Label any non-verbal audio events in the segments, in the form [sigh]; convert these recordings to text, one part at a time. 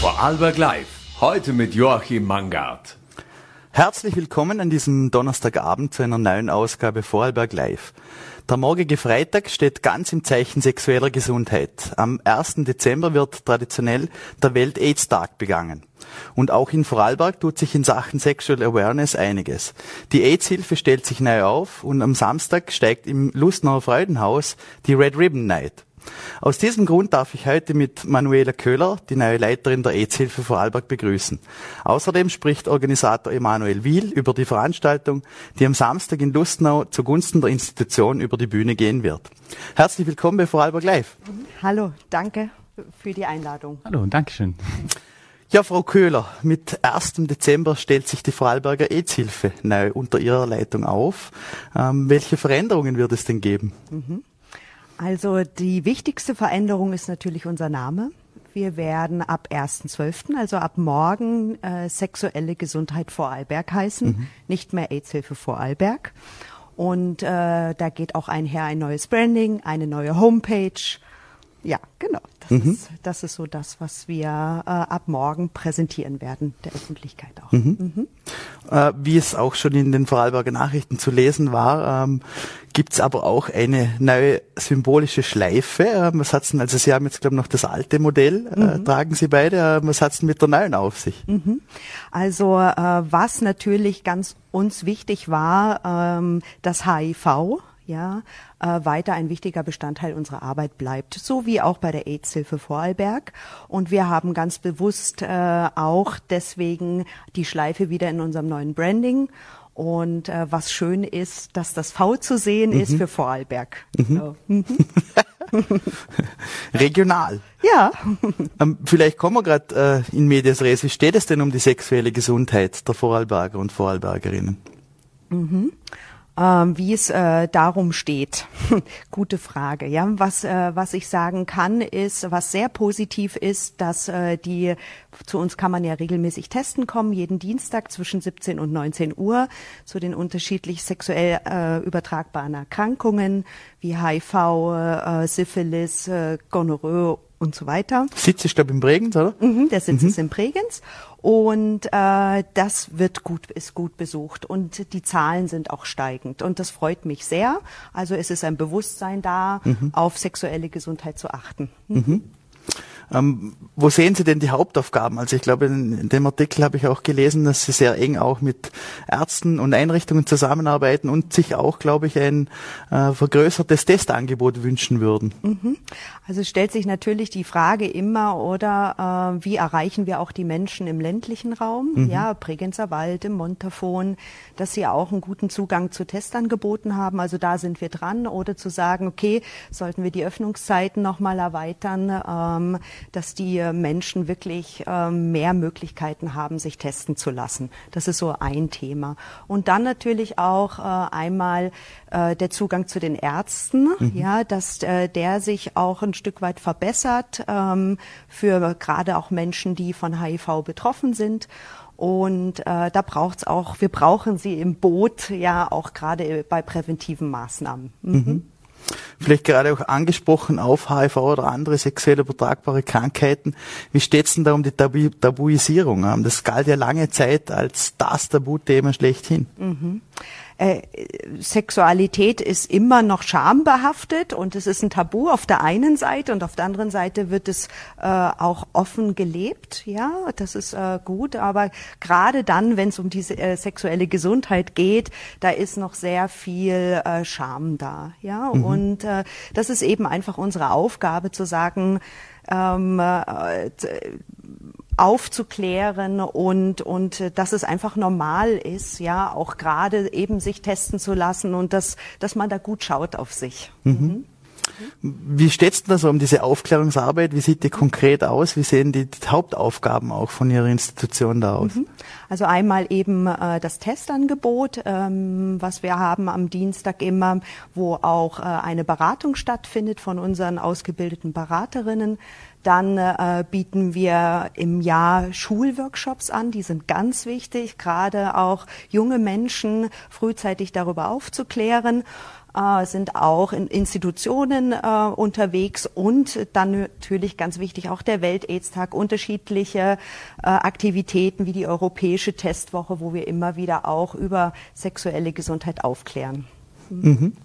Vorarlberg Live. Heute mit Joachim Mangard. Herzlich willkommen an diesem Donnerstagabend zu einer neuen Ausgabe Vorarlberg Live. Der morgige Freitag steht ganz im Zeichen sexueller Gesundheit. Am 1. Dezember wird traditionell der Welt-AIDS-Tag begangen. Und auch in Vorarlberg tut sich in Sachen Sexual Awareness einiges. Die AIDS-Hilfe stellt sich neu auf und am Samstag steigt im Lustnauer Freudenhaus die Red Ribbon Night. Aus diesem Grund darf ich heute mit Manuela Köhler, die neue Leiterin der AIDS-Hilfe Vorarlberg, begrüßen. Außerdem spricht Organisator Emanuel Wiel über die Veranstaltung, die am Samstag in Lustnau zugunsten der Institution über die Bühne gehen wird. Herzlich willkommen bei Vorarlberg Live. Hallo, danke für die Einladung. Hallo, Dankeschön. Ja, Frau Köhler, mit 1. Dezember stellt sich die Vorarlberger AIDS-Hilfe neu unter Ihrer Leitung auf. Ähm, welche Veränderungen wird es denn geben? Mhm. Also die wichtigste Veränderung ist natürlich unser Name. Wir werden ab 1.12., also ab morgen, äh, sexuelle Gesundheit Vorarlberg heißen, mhm. nicht mehr AIDS-Hilfe Vorarlberg. Und äh, da geht auch einher ein neues Branding, eine neue Homepage. Ja, genau. Das, mhm. ist, das ist so das, was wir äh, ab morgen präsentieren werden, der Öffentlichkeit auch. Mhm. Mhm. Äh, wie es auch schon in den Vorarlberger Nachrichten zu lesen war, ähm, gibt es aber auch eine neue symbolische Schleife. Äh, was hat's denn, also Sie haben jetzt, glaube ich, noch das alte Modell, äh, mhm. tragen Sie beide. Äh, was hat's denn mit der neuen auf sich? Mhm. Also äh, was natürlich ganz uns wichtig war, ähm, das HIV ja, äh, weiter ein wichtiger Bestandteil unserer Arbeit bleibt, so wie auch bei der AIDS-Hilfe Vorarlberg. Und wir haben ganz bewusst äh, auch deswegen die Schleife wieder in unserem neuen Branding. Und äh, was schön ist, dass das V zu sehen mhm. ist für Vorarlberg. Mhm. So. Mhm. [laughs] Regional. Ja. [laughs] Ähm, vielleicht kommen wir gerade äh, in Medias Res. Wie steht es denn um die sexuelle Gesundheit der Vorarlberger und Vorarlbergerinnen? Mhm ähm, wie es äh, darum steht. [laughs] Gute Frage. Ja, was äh, was ich sagen kann ist, was sehr positiv ist, dass äh, die zu uns kann man ja regelmäßig testen kommen, jeden Dienstag zwischen 17 und 19 Uhr zu den unterschiedlich sexuell äh, übertragbaren Erkrankungen wie HIV, äh, Syphilis, äh, Gonorrhoe und so weiter. Sitz ist, glaube in Bregenz, oder? Mhm, der Sitz mhm. ist in Bregenz. Und äh, das wird gut, ist gut besucht und die Zahlen sind auch steigend. Und das freut mich sehr. Also es ist ein Bewusstsein da, mhm. auf sexuelle Gesundheit zu achten. Mhm. Ähm, wo sehen Sie denn die Hauptaufgaben? Also ich glaube, in dem Artikel habe ich auch gelesen, dass Sie sehr eng auch mit Ärzten und Einrichtungen zusammenarbeiten und sich auch, glaube ich, ein äh, vergrößertes Testangebot wünschen würden. Mhm. Also stellt sich natürlich die Frage immer, oder äh, wie erreichen wir auch die Menschen im ländlichen Raum, mhm. ja, Bregenzer Wald, im Montafon, dass sie auch einen guten Zugang zu Testangeboten haben. Also da sind wir dran. Oder zu sagen, okay, sollten wir die Öffnungszeiten nochmal erweitern, ähm, dass die Menschen wirklich ähm, mehr Möglichkeiten haben, sich testen zu lassen. Das ist so ein Thema. Und dann natürlich auch äh, einmal äh, der Zugang zu den Ärzten, mhm. ja, dass äh, der sich auch ein Stück weit verbessert ähm, für gerade auch Menschen, die von HIV betroffen sind. Und äh, da braucht's auch, wir brauchen sie im Boot, ja auch gerade bei präventiven Maßnahmen. Mhm. Mhm vielleicht gerade auch angesprochen auf HIV oder andere sexuell übertragbare Krankheiten. Wie steht's denn da um die Tabu Tabuisierung? Das galt ja lange Zeit als das Tabuthema schlechthin. Mhm äh, Sexualität ist immer noch schambehaftet und es ist ein Tabu auf der einen Seite und auf der anderen Seite wird es äh, auch offen gelebt. Ja, das ist äh, gut, aber gerade dann, wenn es um diese äh, sexuelle Gesundheit geht, da ist noch sehr viel äh, Scham da. Ja, mhm. und äh, das ist eben einfach unsere Aufgabe zu sagen, ähm, äh, aufzuklären und und äh, dass es einfach normal ist, ja, auch gerade eben sich testen zu lassen und dass dass man da gut schaut auf sich. Mhm. Mhm. Wie steht's denn da so um diese Aufklärungsarbeit? Wie sieht die konkret aus? Wie sehen die, die Hauptaufgaben auch von Ihrer Institution da aus? Mhm. Also einmal eben äh, das Testangebot, ähm, was wir haben am Dienstag immer, wo auch äh, eine Beratung stattfindet von unseren ausgebildeten Beraterinnen. Dann äh, bieten wir im Jahr Schulworkshops an, die sind ganz wichtig, gerade auch junge Menschen frühzeitig darüber aufzuklären. äh, sind auch in Institutionen äh, unterwegs und dann natürlich ganz wichtig auch der Welt-Aids-Tag, unterschiedliche äh, Aktivitäten wie die Europäische Testwoche, wo wir immer wieder auch über sexuelle Gesundheit aufklären. Mhm.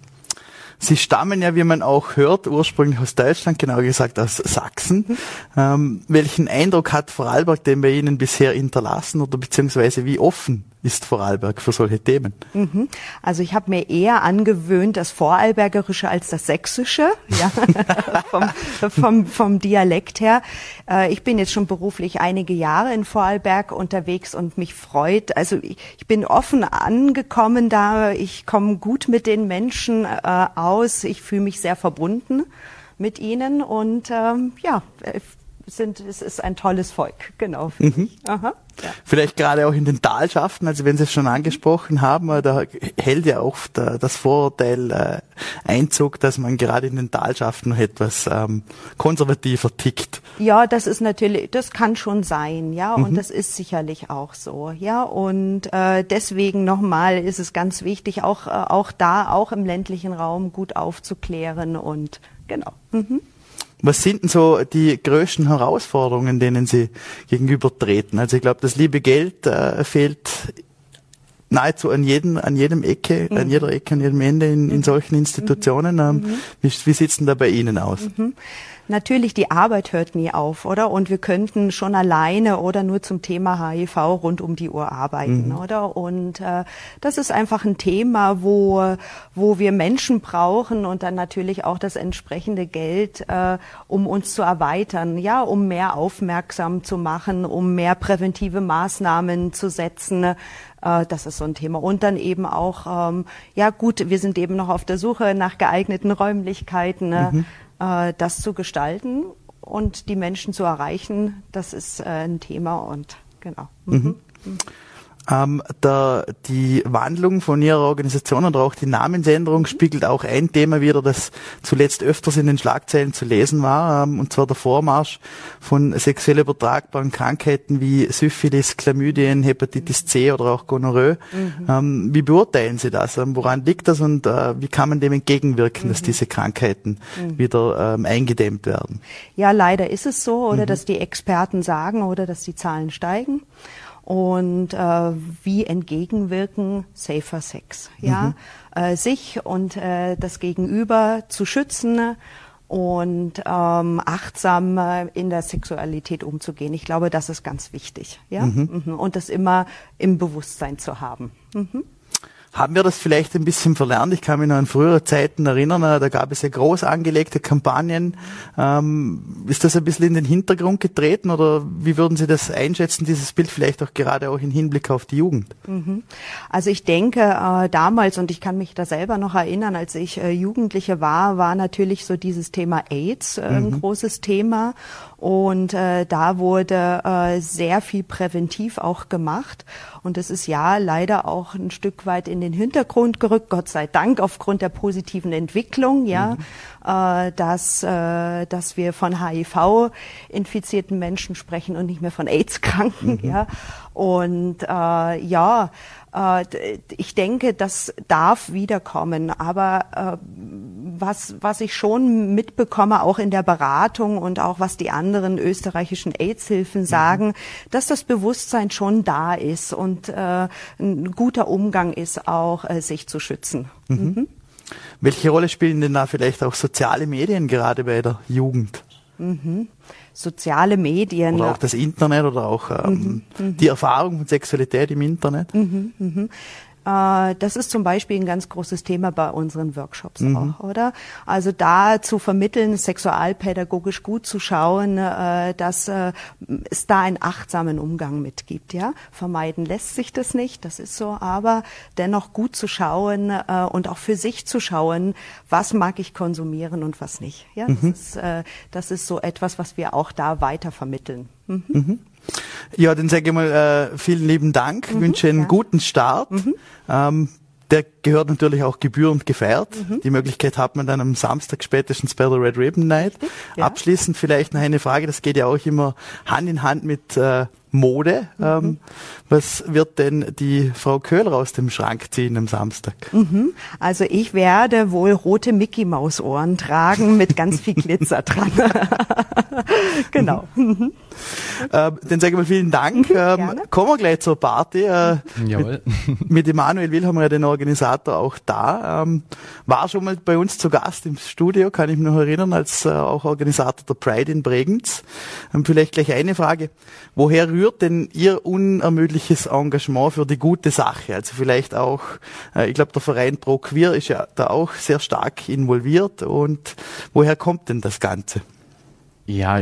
Sie stammen ja, wie man auch hört, ursprünglich aus Deutschland, genauer gesagt aus Sachsen. Mhm. Ähm, welchen Eindruck hat Vorarlberg denn bei Ihnen bisher hinterlassen oder beziehungsweise wie offen ist Vorarlberg für solche Themen? Mhm. Also ich habe mir eher angewöhnt, das Vorarlbergerische als das Sächsische, ja, [laughs] vom, vom, vom Dialekt her. Äh, ich bin jetzt schon beruflich einige Jahre in Vorarlberg unterwegs und mich freut, also ich, ich bin offen angekommen da, ich komme gut mit den Menschen äh, aus, ich fühle mich sehr verbunden mit ihnen und ähm, ja, sind, es ist ein tolles Volk, genau. Mhm. Aha, ja. Vielleicht gerade auch in den Talschaften, also wenn Sie es schon angesprochen haben, äh, da hält ja oft äh, das Vorurteil äh, Einzug, dass man gerade in den Talschaften noch etwas ähm, konservativer tickt. Ja, das ist natürlich, das kann schon sein, ja, und mhm. das ist sicherlich auch so, ja, und äh, deswegen nochmal ist es ganz wichtig, auch, auch da, auch im ländlichen Raum gut aufzuklären und genau. Mhm. Was sind denn so die größten Herausforderungen, denen Sie gegenübertreten? Also ich glaube, das liebe Geld äh, fehlt nahezu an jedem, an jedem Ecke, mhm. an jeder Ecke, an jedem Ende in, in mhm. solchen Institutionen. Ähm, mhm. Wie, wie sieht's denn da bei Ihnen aus? Mhm natürlich, die Arbeit hört nie auf, oder? Und wir könnten schon alleine oder nur zum Thema HIV rund um die Uhr arbeiten, mhm. oder? Und äh, das ist einfach ein Thema, wo, wo wir Menschen brauchen und dann natürlich auch das entsprechende Geld, äh, um uns zu erweitern, ja, um mehr aufmerksam zu machen, um mehr präventive Maßnahmen zu setzen. Äh, das ist so ein Thema. Und dann eben auch, ähm, ja gut, wir sind eben noch auf der Suche nach geeigneten Räumlichkeiten. Ne? Mhm das zu gestalten und die Menschen zu erreichen, das ist äh, ein Thema und genau. Mhm. Mhm. Ähm, der, die Wandlung von Ihrer Organisation oder auch die Namensänderung spiegelt auch ein Thema wider, das zuletzt öfters in den Schlagzeilen zu lesen war, ähm, und zwar der Vormarsch von sexuell übertragbaren Krankheiten wie Syphilis, Chlamydien, Hepatitis C oder auch Gonorrhoe. Mhm. Ähm, wie beurteilen Sie das? Ähm, woran liegt das und äh, wie kann man dem entgegenwirken, mhm. dass diese Krankheiten mhm. wieder ähm, eingedämmt werden? Ja, leider ist es so, oder mhm. dass die Experten sagen oder dass die Zahlen steigen und äh, wie entgegenwirken Safer Sex. Ja, mhm. äh, sich und äh, das Gegenüber zu schützen und ähm, achtsam äh, in der Sexualität umzugehen. Ich glaube, das ist ganz wichtig. Ja, mhm. Mhm. und das immer im Bewusstsein zu haben. Mhm haben wir das vielleicht ein bisschen verlernt. Ich kann mich noch an frühere Zeiten erinnern, äh, da gab es ja groß angelegte Kampagnen. Ähm, ist das ein bisschen in den Hintergrund getreten oder wie würden Sie das einschätzen, dieses Bild vielleicht auch gerade auch im Hinblick auf die Jugend? Mhm. Also ich denke äh, damals, und ich kann mich da selber noch erinnern, als ich äh, Jugendliche war, war natürlich so dieses Thema AIDS äh, ein mhm. großes Thema. Und äh, da wurde äh, sehr viel präventiv auch gemacht. Und es ist ja leider auch ein Stück weit in den Hintergrund gerückt, Gott sei Dank, aufgrund der positiven Entwicklung, ja, mhm. äh, dass, äh, dass wir von HIV-infizierten Menschen sprechen und nicht mehr von AIDS-Kranken, mhm. ja. Und äh, ja, äh, ich denke, das darf wiederkommen. Aber äh, was, was ich schon mitbekomme, auch in der Beratung und auch was die anderen österreichischen AIDS-Hilfen sagen, mhm. dass das Bewusstsein schon da ist und äh, ein guter Umgang ist, auch äh, sich zu schützen. Mhm. Mhm. Welche Rolle spielen denn da vielleicht auch soziale Medien gerade bei der Jugend? Mhm soziale Medien. Oder auch das Internet oder auch ähm, mhm, mhm. die Erfahrung von Sexualität im Internet. Mhm, mh. Äh, das ist zum Beispiel ein ganz großes Thema bei unseren Workshops mhm. auch, oder? Also da zu vermitteln, sexualpädagogisch gut zu schauen, äh, dass äh, es da einen achtsamen Umgang mit gibt, ja? Vermeiden lässt sich das nicht, das ist so, aber dennoch gut zu schauen und auch für sich zu schauen, was mag ich konsumieren und was nicht. Ja, das, mhm. ist, das ist so etwas, was wir auch da weiter vermitteln. Mhm. mhm. Ja, dann sage ich mal äh, vielen lieben Dank, mhm, wünsche einen ja. guten Start. Mhm. Ähm, der gehört natürlich auch gebührend gefeiert. Mhm. Die Möglichkeit hat man dann am Samstag spätestens bei der Red Ribbon Night. Ja. Abschließend vielleicht noch eine Frage, das geht ja auch immer Hand in Hand mit, äh, Mode. Mhm. Ähm, was wird denn die Frau Köhler aus dem Schrank ziehen am Samstag? Mhm. Also ich werde wohl rote Mickey Maus Ohren tragen mit ganz viel Glitzer [laughs] dran. [laughs] genau. Mhm. Ähm, dann sage ich mal vielen Dank. Mhm, ähm, kommen wir gleich zur Party. Äh, Jawohl. Mit, mit Emanuel Will haben wir ja den Organisator auch da. Ähm, war schon mal bei uns zu Gast im Studio, kann ich mich noch erinnern, als äh, auch Organisator der Pride in Bregenz. Ähm, vielleicht gleich eine Frage. Woher rührt denn Ihr unermüdliches Engagement für die gute Sache? Also vielleicht auch, äh, ich glaube, der Verein Pro Queer ist ja da auch sehr stark involviert. Und woher kommt denn das Ganze? Ja,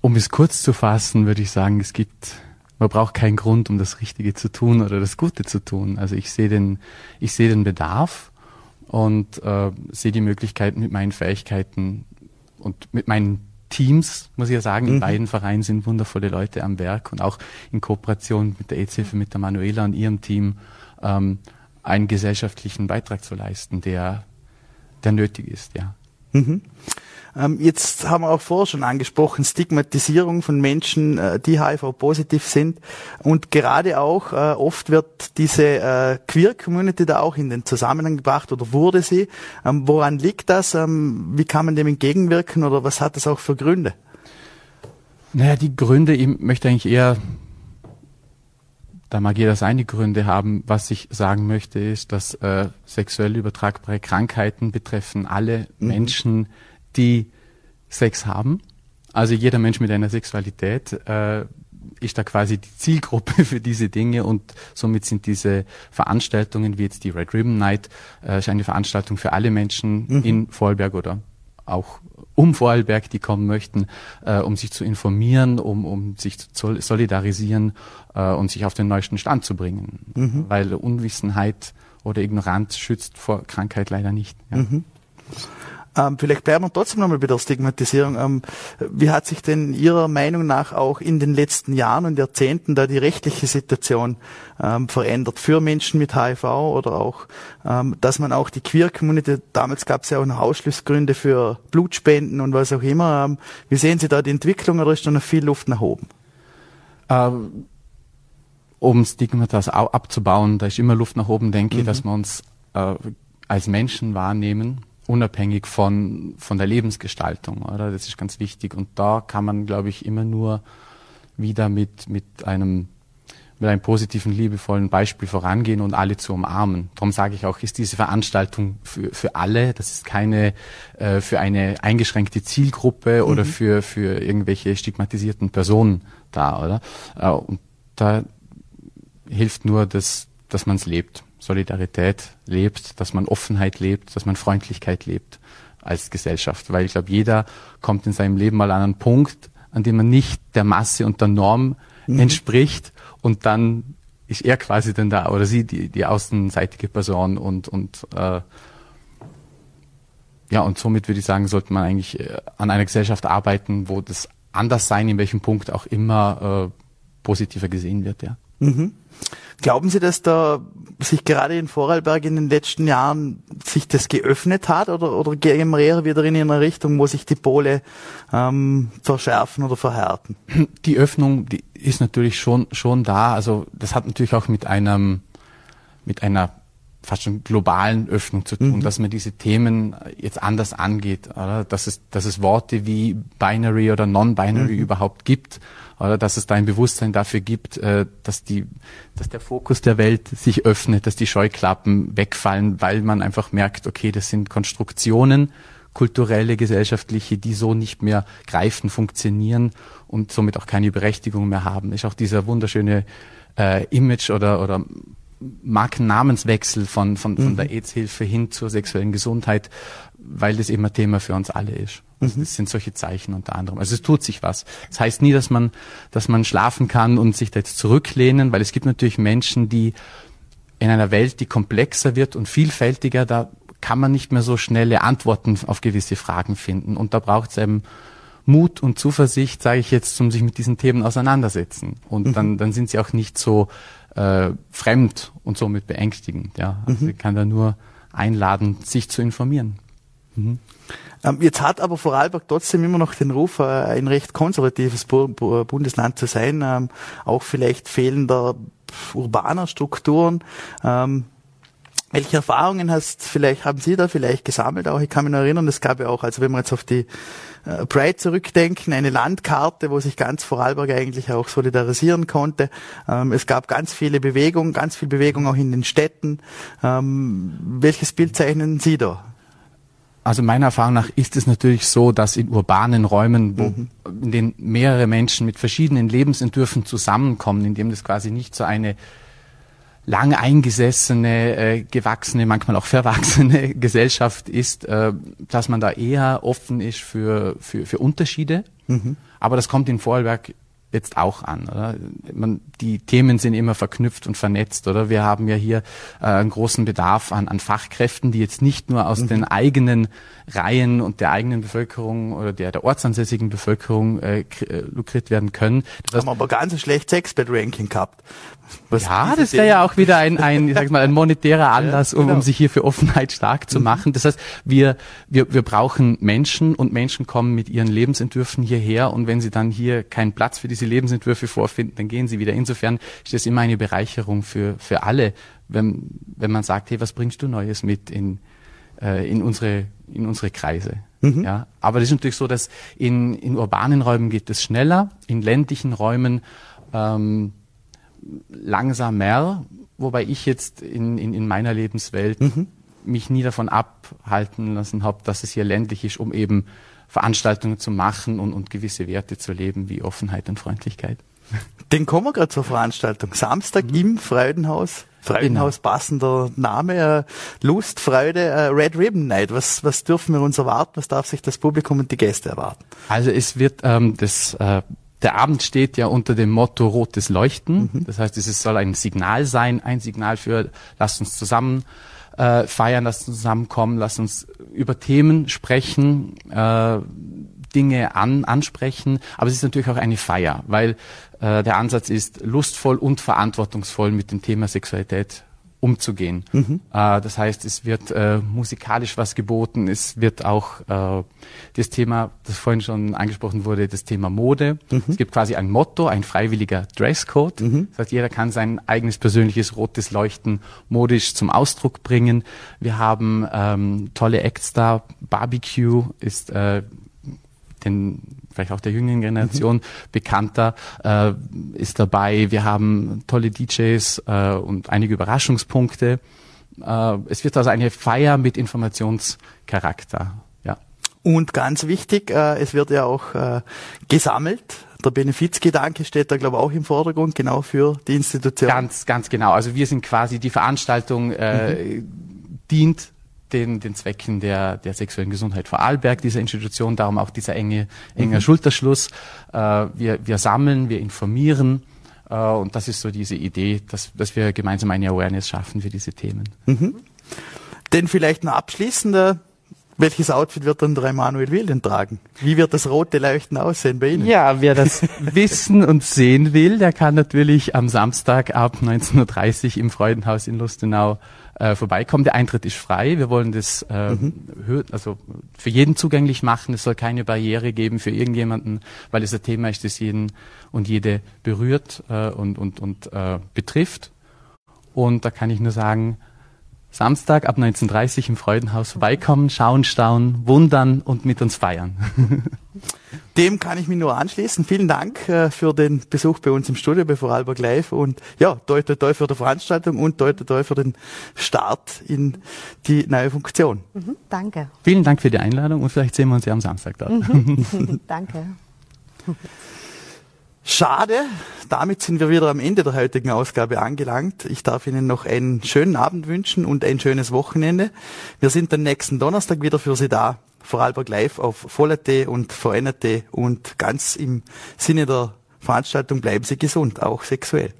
um es kurz zu fassen, würde ich sagen, es gibt, man braucht keinen Grund, um das Richtige zu tun oder das Gute zu tun. Also ich sehe den, ich sehe den Bedarf und äh, sehe die Möglichkeit mit meinen Fähigkeiten und mit meinen Teams, muss ich ja sagen, mhm. in beiden Vereinen sind wundervolle Leute am Werk und auch in Kooperation mit der EZ-Hilfe, mit der Manuela und ihrem Team ähm, einen gesellschaftlichen Beitrag zu leisten, der, der nötig ist, ja. Mhm. Ähm, jetzt haben wir auch vorher schon angesprochen, Stigmatisierung von Menschen, äh, die HIV-positiv sind. Und gerade auch äh, oft wird diese äh, Queer-Community da auch in den Zusammenhang gebracht oder wurde sie. Ähm, woran liegt das? Ähm, wie kann man dem entgegenwirken oder was hat das auch für Gründe? Naja, die Gründe, ich möchte eigentlich eher da mag jeder seine Gründe haben. Was ich sagen möchte, ist, dass äh, sexuell übertragbare Krankheiten betreffen alle mhm. Menschen, die Sex haben. Also jeder Mensch mit einer Sexualität äh, ist da quasi die Zielgruppe [laughs] für diese Dinge und somit sind diese Veranstaltungen wie jetzt die Red Ribbon Night äh, eine Veranstaltung für alle Menschen mhm. in Vorarlberg oder auch um Vorarlberg, die kommen möchten, äh, um sich zu informieren, um, um sich zu solidarisieren äh, und sich auf den neuesten Stand zu bringen. Mhm. Weil Unwissenheit oder Ignoranz schützt vor Krankheit leider nicht. Ja. Mhm. Ähm, vielleicht bleiben wir trotzdem nochmal bei der Stigmatisierung. Ähm, wie hat sich denn Ihrer Meinung nach auch in den letzten Jahren und Jahrzehnten da die rechtliche Situation ähm, verändert für Menschen mit HIV oder auch, ähm, dass man auch die Queer-Community, damals gab es ja auch noch Ausschlussgründe für Blutspenden und was auch immer. Ähm, wie sehen Sie da die Entwicklung oder ist da noch viel Luft nach oben? Ähm, um Stigmatas abzubauen, da ist immer Luft nach oben, denke ich, mhm. dass wir uns äh, als Menschen wahrnehmen unabhängig von, von der Lebensgestaltung, oder? Das ist ganz wichtig. Und da kann man, glaube ich, immer nur wieder mit, mit einem, mit einem positiven, liebevollen Beispiel vorangehen und alle zu umarmen. Darum sage ich auch, ist diese Veranstaltung für, für alle. Das ist keine äh, für eine eingeschränkte Zielgruppe mhm. oder für, für irgendwelche stigmatisierten Personen da, oder? Äh, und da hilft nur, dass, dass man es lebt. Solidarität lebt, dass man Offenheit lebt, dass man Freundlichkeit lebt als Gesellschaft. Weil ich glaube, jeder kommt in seinem Leben mal an einen Punkt, an dem man nicht der Masse und der Norm mhm. entspricht und dann ist er quasi dann da oder sie die, die außenseitige Person und, und äh, ja, und somit würde ich sagen, sollte man eigentlich äh, an einer Gesellschaft arbeiten, wo das Anderssein in welchem Punkt auch immer äh, positiver gesehen wird, ja. Mhm. Glauben Sie, dass da sich gerade in Vorarlberg in den letzten Jahren sich das geöffnet hat oder, oder gehen wir eher wieder in eine Richtung, wo sich die Pole ähm, verschärfen oder verhärten? Die Öffnung die ist natürlich schon, schon da. Also das hat natürlich auch mit einem, mit einer fast schon globalen Öffnung zu tun, mhm. dass man diese Themen jetzt anders angeht, oder? Dass es, dass es Worte wie Binary oder Non-Binary mhm. überhaupt gibt oder dass es da ein Bewusstsein dafür gibt, äh, dass die, dass der Fokus der Welt sich öffnet, dass die Scheuklappen wegfallen, weil man einfach merkt, okay, das sind Konstruktionen, kulturelle, gesellschaftliche, die so nicht mehr greifen, funktionieren und somit auch keine Berechtigung mehr haben. Ist auch dieser wunderschöne äh, Image oder oder Markennamenswechsel von, von, von mhm. der AIDS-Hilfe hin zur sexuellen Gesundheit, weil das immer Thema für uns alle ist. Also mhm. Das sind solche Zeichen unter anderem. Also es tut sich was. Das heißt nie, dass man, dass man schlafen kann und sich da jetzt zurücklehnen, weil es gibt natürlich Menschen, die in einer Welt, die komplexer wird und vielfältiger, da kann man nicht mehr so schnelle Antworten auf gewisse Fragen finden. Und da braucht es eben Mut und Zuversicht, sage ich jetzt, um sich mit diesen Themen auseinandersetzen. Und mhm. dann, dann sind sie auch nicht so äh, fremd und somit beängstigend. Ja, also mhm. ich kann da nur einladen, sich zu informieren. Mhm. Ähm, jetzt hat aber Vorarlberg trotzdem immer noch den Ruf, äh, ein recht konservatives Bundesland zu sein, ähm, auch vielleicht fehlender urbaner Strukturen. Welche Erfahrungen hast vielleicht haben Sie da vielleicht gesammelt? Auch ich kann mich noch erinnern, es gab ja auch, also wenn wir jetzt auf die äh, Pride zurückdenken, eine Landkarte, wo sich ganz Vorarlberg eigentlich auch solidarisieren konnte. Ähm, es gab ganz viele Bewegungen, ganz viel Bewegung auch in den Städten. Ähm, welches Bild zeichnen Sie da? Also meiner Erfahrung nach ist es natürlich so, dass in urbanen Räumen, wo, mhm. in denen mehrere Menschen mit verschiedenen Lebensentwürfen zusammenkommen, in dem das quasi nicht so eine lang eingesessene, äh, gewachsene, manchmal auch verwachsene [laughs] Gesellschaft ist, äh, dass man da eher offen ist für, für, für Unterschiede. Mhm. Aber das kommt in Vorarlberg jetzt auch an. Oder? Man, die Themen sind immer verknüpft und vernetzt. Oder wir haben ja hier äh, einen großen Bedarf an, an Fachkräften, die jetzt nicht nur aus mhm. den eigenen Reihen und der eigenen Bevölkerung oder der, der ortsansässigen Bevölkerung äh, äh lukriert werden können. Das haben aber ganz ein schlechtes Expert-Ranking gehabt. Was ja, das wäre ja auch wieder ein, ein, ich sag mal, ein monetärer [laughs] Anlass, um, genau. um sich hier für Offenheit stark zu mhm. machen. Das heißt, wir, wir, wir brauchen Menschen und Menschen kommen mit ihren Lebensentwürfen hierher und wenn sie dann hier keinen Platz für diese Lebensentwürfe vorfinden, dann gehen sie wieder. Insofern ist das immer eine Bereicherung für, für alle, wenn, wenn man sagt, hey, was bringst du Neues mit in, äh, in unsere, in unsere Kreise? Mhm. Ja, aber das ist natürlich so, dass in, in urbanen Räumen geht es schneller, in ländlichen Räumen ähm, langsamer, wobei ich jetzt in, in, in meiner Lebenswelt mhm. Mich nie davon abhalten lassen habe, dass es hier ländlich ist, um eben Veranstaltungen zu machen und, und gewisse Werte zu leben, wie Offenheit und Freundlichkeit. Den kommen wir gerade zur Veranstaltung. Samstag mhm. im Freudenhaus. Freudenhaus, genau. passender Name, äh, Lust, Freude, äh, Red Ribbon Night. Was, was dürfen wir uns erwarten? Was darf sich das Publikum und die Gäste erwarten? Also es wird ähm, das äh, der Abend steht ja unter dem Motto rotes Leuchten. Mhm. Das heißt, es soll ein Signal sein, ein Signal für, lasst uns zusammen äh, feiern, lasst uns zusammenkommen, lasst uns über Themen sprechen, äh, Dinge an, ansprechen. Aber es ist natürlich auch eine Feier, weil äh, der Ansatz ist, lustvoll und verantwortungsvoll mit dem Thema Sexualität umzugehen. Mhm. Äh, das heißt, es wird äh, musikalisch was geboten, es wird auch äh, das Thema, das vorhin schon angesprochen wurde, das Thema Mode. Mhm. Es gibt quasi ein Motto, ein freiwilliger Dresscode. Mhm. Das heißt, jeder kann sein eigenes persönliches rotes Leuchten modisch zum Ausdruck bringen. Wir haben ähm, tolle Acts da. Barbecue ist äh, den vielleicht auch der jüngeren Generation mhm. bekannter, äh, ist dabei. Wir haben tolle DJs äh, und einige Überraschungspunkte. Äh, es wird also eine Feier mit Informationscharakter. Ja. Und ganz wichtig, äh, es wird ja auch äh, gesammelt. Der Benefizgedanke steht da, glaube ich, auch im Vordergrund, genau für die Institution. Ganz, ganz genau. Also wir sind quasi die Veranstaltung äh, mhm. dient den, den Zwecken der, der sexuellen Gesundheit Vorarlberg, dieser Institution, darum auch dieser enge, enger mhm. Schulterschluss. Äh, wir, wir sammeln, wir informieren äh, und das ist so diese Idee, dass, dass wir gemeinsam eine Awareness schaffen für diese Themen. Mhm. Denn vielleicht ein abschließender welches Outfit wird dann der Emanuel Wilden tragen? Wie wird das rote Leuchten aussehen bei Ihnen? Ja, wer das [laughs] wissen und sehen will, der kann natürlich am Samstag ab 19.30 Uhr im Freudenhaus in Lustenau äh, vorbeikommen. Der Eintritt ist frei. Wir wollen das äh, mhm. also für jeden zugänglich machen. Es soll keine Barriere geben für irgendjemanden, weil es ein Thema ist, das jeden und jede berührt äh, und, und, und äh, betrifft. Und da kann ich nur sagen, Samstag ab 19.30 im Freudenhaus vorbeikommen, schauen, staunen, wundern und mit uns feiern. [laughs] Dem kann ich mich nur anschließen. Vielen Dank äh, für den Besuch bei uns im Studio bei Vorarlberg Live und ja, toi toi toi für die Veranstaltung und toi toi toi für den Start in die neue Funktion. Mhm, danke. Vielen Dank für die Einladung und vielleicht sehen wir uns ja am Samstag dort. Mhm. [laughs] [laughs] danke. Schade, damit sind wir wieder am Ende der heutigen Ausgabe angelangt. Ich darf Ihnen noch einen schönen Abend wünschen und ein schönes Wochenende. Wir sind dann nächsten Donnerstag wieder für Sie da. Vorarlberg Live auf Voll.at und VN.at und ganz im Sinne der Veranstaltung bleiben Sie gesund, auch sexuell.